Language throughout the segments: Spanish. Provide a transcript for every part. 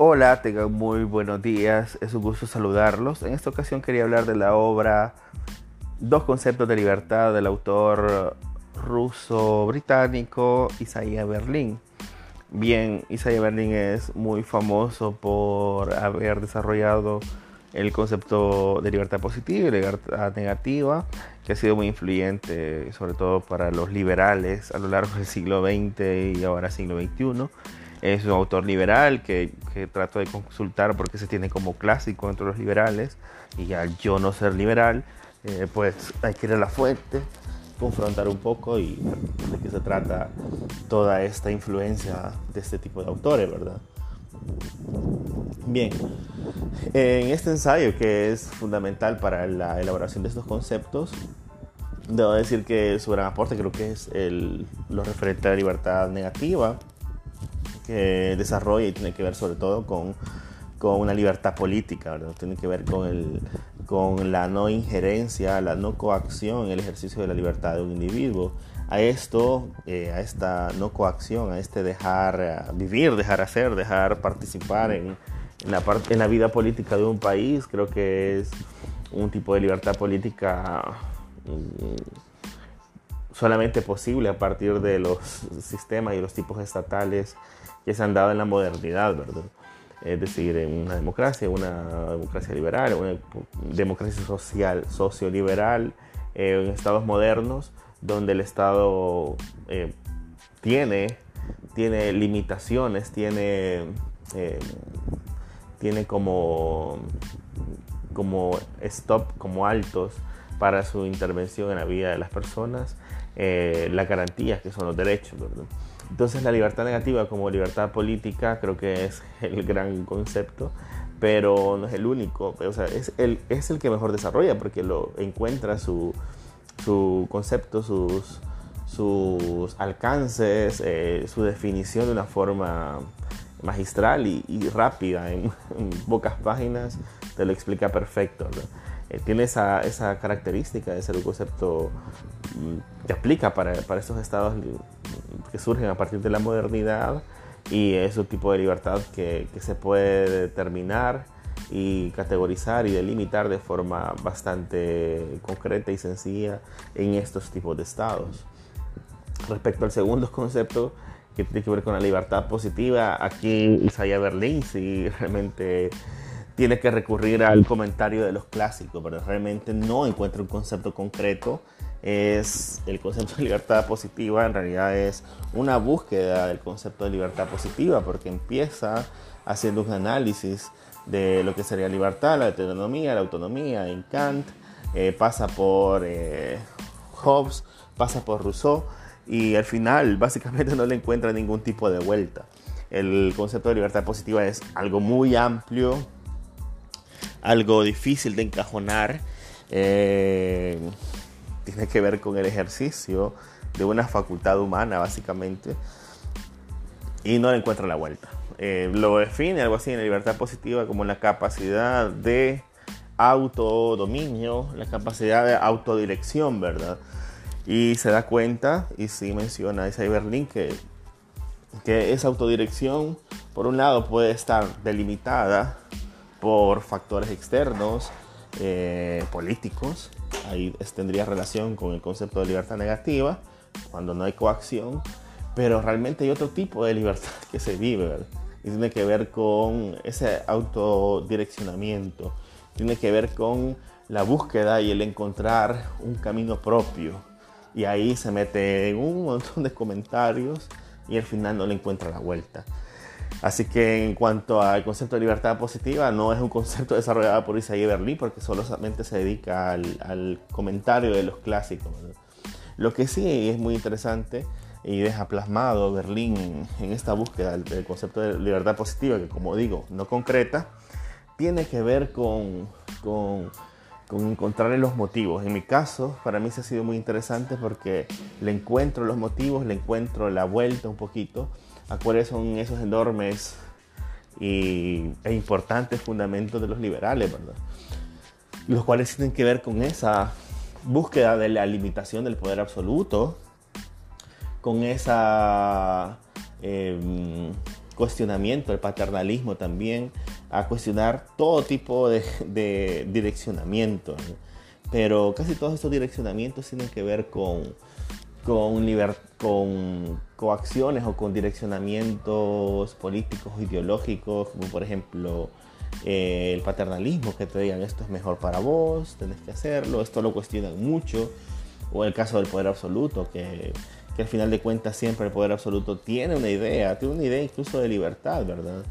Hola, tengan muy buenos días, es un gusto saludarlos. En esta ocasión quería hablar de la obra Dos conceptos de libertad del autor ruso-británico Isaiah Berlin. Bien, Isaiah Berlin es muy famoso por haber desarrollado el concepto de libertad positiva y libertad negativa, que ha sido muy influyente sobre todo para los liberales a lo largo del siglo XX y ahora siglo XXI. Es un autor liberal que, que trato de consultar porque se tiene como clásico entre los liberales y al yo no ser liberal, eh, pues hay que ir a la fuente, confrontar un poco y de qué se trata toda esta influencia de este tipo de autores, ¿verdad? Bien, en este ensayo que es fundamental para la elaboración de estos conceptos, debo decir que su gran aporte creo que es el, lo referente a la libertad negativa, que desarrolla y tiene que ver sobre todo con, con una libertad política, ¿verdad? tiene que ver con, el, con la no injerencia, la no coacción en el ejercicio de la libertad de un individuo. A esto, eh, a esta no coacción, a este dejar eh, vivir, dejar hacer, dejar participar en, en, la en la vida política de un país, creo que es un tipo de libertad política mm, solamente posible a partir de los sistemas y los tipos estatales que se han dado en la modernidad, ¿verdad? Es decir, en una democracia, una democracia liberal, una democracia social, socioliberal, eh, en estados modernos, donde el Estado eh, tiene, tiene limitaciones, tiene, eh, tiene como, como stop, como altos para su intervención en la vida de las personas, eh, las garantías que son los derechos. ¿verdad? Entonces la libertad negativa como libertad política creo que es el gran concepto, pero no es el único, o sea, es el, es el que mejor desarrolla porque lo encuentra su, su concepto, sus, sus alcances, eh, su definición de una forma magistral y, y rápida, en, en, pocas páginas te lo explica perfecto. Eh, tiene esa, esa, característica de ser un concepto mm, que aplica para, para estos estados que surgen a partir de la modernidad y es un tipo de libertad que, que se puede determinar y categorizar y delimitar de forma bastante concreta y sencilla en estos tipos de estados. Respecto al segundo concepto, que tiene que ver con la libertad positiva, aquí Isaiah Berlin sí realmente tiene que recurrir al comentario de los clásicos, pero realmente no encuentra un concepto concreto. Es el concepto de libertad positiva, en realidad es una búsqueda del concepto de libertad positiva, porque empieza haciendo un análisis de lo que sería libertad, la autonomía, la autonomía en Kant, eh, pasa por eh, Hobbes, pasa por Rousseau y al final básicamente no le encuentra ningún tipo de vuelta. El concepto de libertad positiva es algo muy amplio, algo difícil de encajonar. Eh, tiene que ver con el ejercicio de una facultad humana, básicamente. Y no le encuentra la vuelta. Eh, lo define algo así en la libertad positiva como la capacidad de autodominio, la capacidad de autodirección, ¿verdad? Y se da cuenta, y sí menciona Isaiah Berlin, que, que esa autodirección, por un lado, puede estar delimitada por factores externos, eh, políticos, ahí tendría relación con el concepto de libertad negativa, cuando no hay coacción, pero realmente hay otro tipo de libertad que se vive, ¿verdad? y tiene que ver con ese autodireccionamiento, tiene que ver con la búsqueda y el encontrar un camino propio. Y ahí se mete en un montón de comentarios y al final no le encuentra la vuelta. Así que en cuanto al concepto de libertad positiva, no es un concepto desarrollado por Isaiah Berlin porque solamente se dedica al, al comentario de los clásicos. Lo que sí es muy interesante y deja plasmado Berlín en esta búsqueda del concepto de libertad positiva, que como digo, no concreta, tiene que ver con, con, con encontrar los motivos. En mi caso, para mí se ha sido muy interesante porque le encuentro los motivos, le encuentro la vuelta un poquito a cuáles son esos enormes y, e importantes fundamentos de los liberales, ¿verdad? Los cuales tienen que ver con esa búsqueda de la limitación del poder absoluto, con esa eh, cuestionamiento el paternalismo también, a cuestionar todo tipo de, direccionamiento. Pero casi todos estos direccionamientos tienen que ver con, con, con coacciones o con direccionamientos políticos o ideológicos, como por ejemplo eh, el paternalismo, que te digan esto es mejor para vos, tenés que hacerlo, esto lo cuestionan mucho, o el caso del poder absoluto, que, que al final de cuentas siempre el poder absoluto tiene una idea, tiene una idea incluso de libertad, ¿verdad?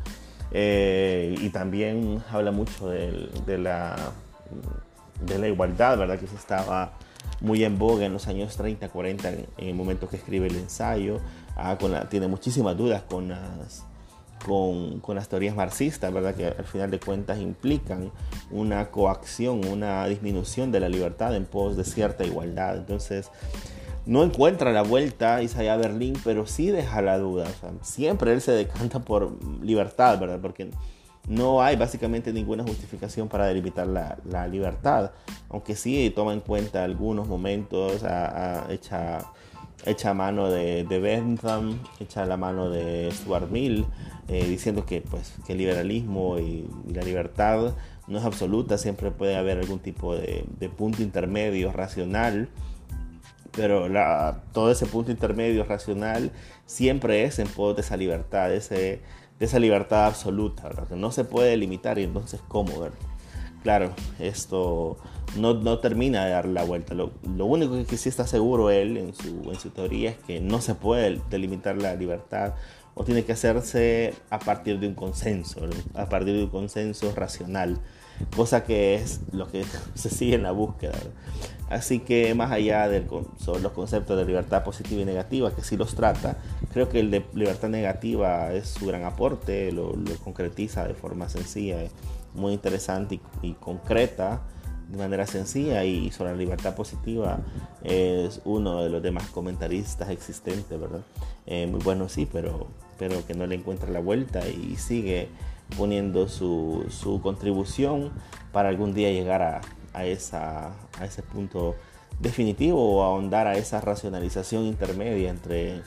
Eh, y también habla mucho de, de, la, de la igualdad, ¿verdad? Que se estaba muy en boga en los años 30, 40, en, el momento que escribe el ensayo. Ah, con tiene muchísimas dudas con las, con, con, las teorías marxistas, ¿verdad? Que al final de cuentas implican una coacción, una disminución de la libertad en pos de cierta igualdad. Entonces, no encuentra la vuelta Isaiah Berlín, pero sí deja la duda. siempre él se decanta por libertad, ¿verdad? Porque no hay básicamente ninguna justificación para delimitar la, la libertad, aunque sí toma en cuenta algunos momentos, a, a, echa, echa mano de, Bentham, echa la mano de Stuart Mill, eh, diciendo que, pues, que el liberalismo y, la libertad no es absoluta, siempre puede haber algún tipo de, punto intermedio racional. Pero todo ese punto intermedio racional siempre es en pos de esa libertad, ese, de esa libertad absoluta, que no se puede limitar y entonces cómo, Claro, esto no, no, termina de dar la vuelta. Lo, lo, único que sí está seguro él en su, en su teoría es que no se puede delimitar la libertad o tiene que hacerse a partir de un consenso, a partir de un consenso racional, cosa que es lo que se sigue en la búsqueda. Así que más allá de los conceptos de libertad positiva y negativa, que sí los trata, creo que el de libertad negativa es su gran aporte, lo, concretiza de forma sencilla, muy interesante y, concreta, de manera sencilla, y sobre la libertad positiva es uno de los demás comentaristas existentes, ¿verdad? Eh, muy bueno sí, pero, pero que no le encuentra la vuelta y sigue poniendo su, su contribución para algún día llegar a, a, esa, a ese punto definitivo o ahondar a esa racionalización intermedia entre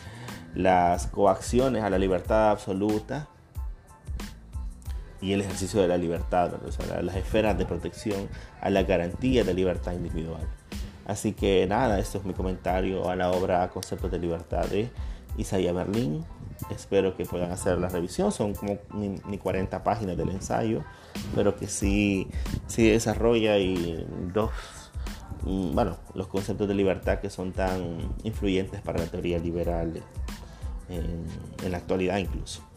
las coacciones a la libertad absoluta y el ejercicio de la libertad, o sea, las esferas de protección a la garantía de libertad individual. Así que nada, esto es mi comentario a la obra Conceptos de Libertad de Isaiah Berlín. Espero que puedan hacer la revisión, son como ni, 40 páginas del ensayo, pero que sí, sí desarrolla y dos, mm, bueno, los conceptos de libertad que son tan influyentes para la teoría liberal en, en la actualidad incluso.